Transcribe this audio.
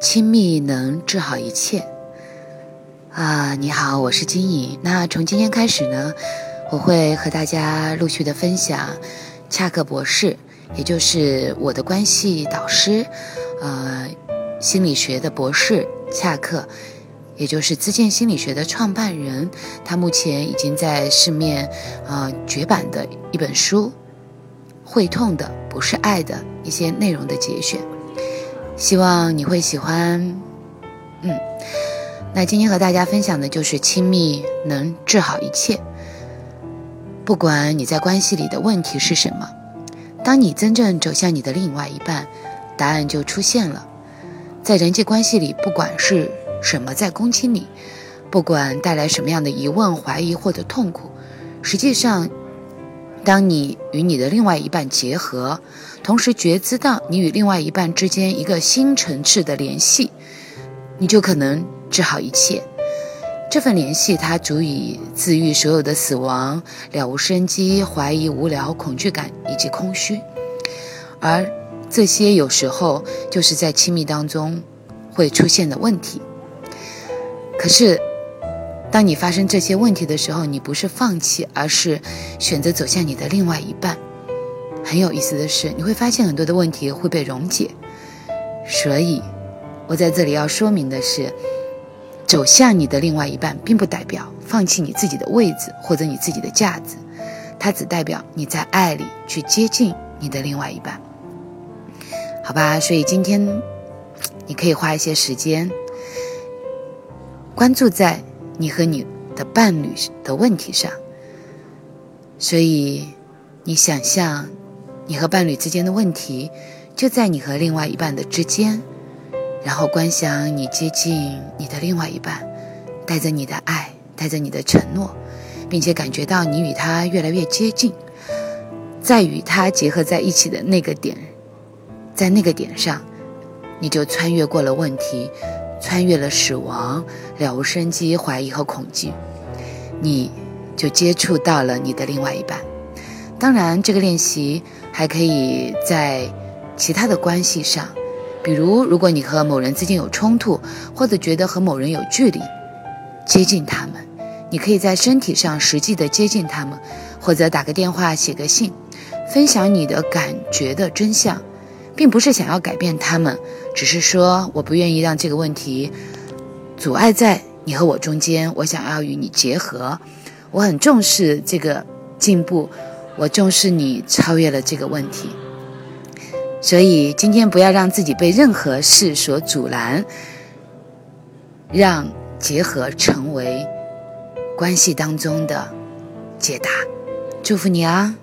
亲密能治好一切。啊，你好，我是金颖。那从今天开始呢，我会和大家陆续的分享恰克博士，也就是我的关系导师，呃，心理学的博士恰克，也就是自建心理学的创办人。他目前已经在市面呃绝版的一本书，会痛的不是爱的一些内容的节选，希望你会喜欢。嗯。那今天和大家分享的就是亲密能治好一切。不管你在关系里的问题是什么，当你真正走向你的另外一半，答案就出现了。在人际关系里，不管是什么在攻击你，不管带来什么样的疑问、怀疑或者痛苦，实际上，当你与你的另外一半结合，同时觉知到你与另外一半之间一个新层次的联系，你就可能。治好一切，这份联系它足以治愈所有的死亡、了无生机、怀疑、无聊、恐惧感以及空虚，而这些有时候就是在亲密当中会出现的问题。可是，当你发生这些问题的时候，你不是放弃，而是选择走向你的另外一半。很有意思的是，你会发现很多的问题会被溶解。所以，我在这里要说明的是。走向你的另外一半，并不代表放弃你自己的位置或者你自己的价值，它只代表你在爱里去接近你的另外一半，好吧？所以今天你可以花一些时间，关注在你和你的伴侣的问题上。所以你想象你和伴侣之间的问题，就在你和另外一半的之间。然后观想你接近你的另外一半，带着你的爱，带着你的承诺，并且感觉到你与他越来越接近，在与他结合在一起的那个点，在那个点上，你就穿越过了问题，穿越了死亡、了无生机、怀疑和恐惧，你就接触到了你的另外一半。当然，这个练习还可以在其他的关系上。比如，如果你和某人之间有冲突，或者觉得和某人有距离，接近他们，你可以在身体上实际的接近他们，或者打个电话、写个信，分享你的感觉的真相，并不是想要改变他们，只是说我不愿意让这个问题阻碍在你和我中间，我想要与你结合，我很重视这个进步，我重视你超越了这个问题。所以今天不要让自己被任何事所阻拦，让结合成为关系当中的解答。祝福你啊！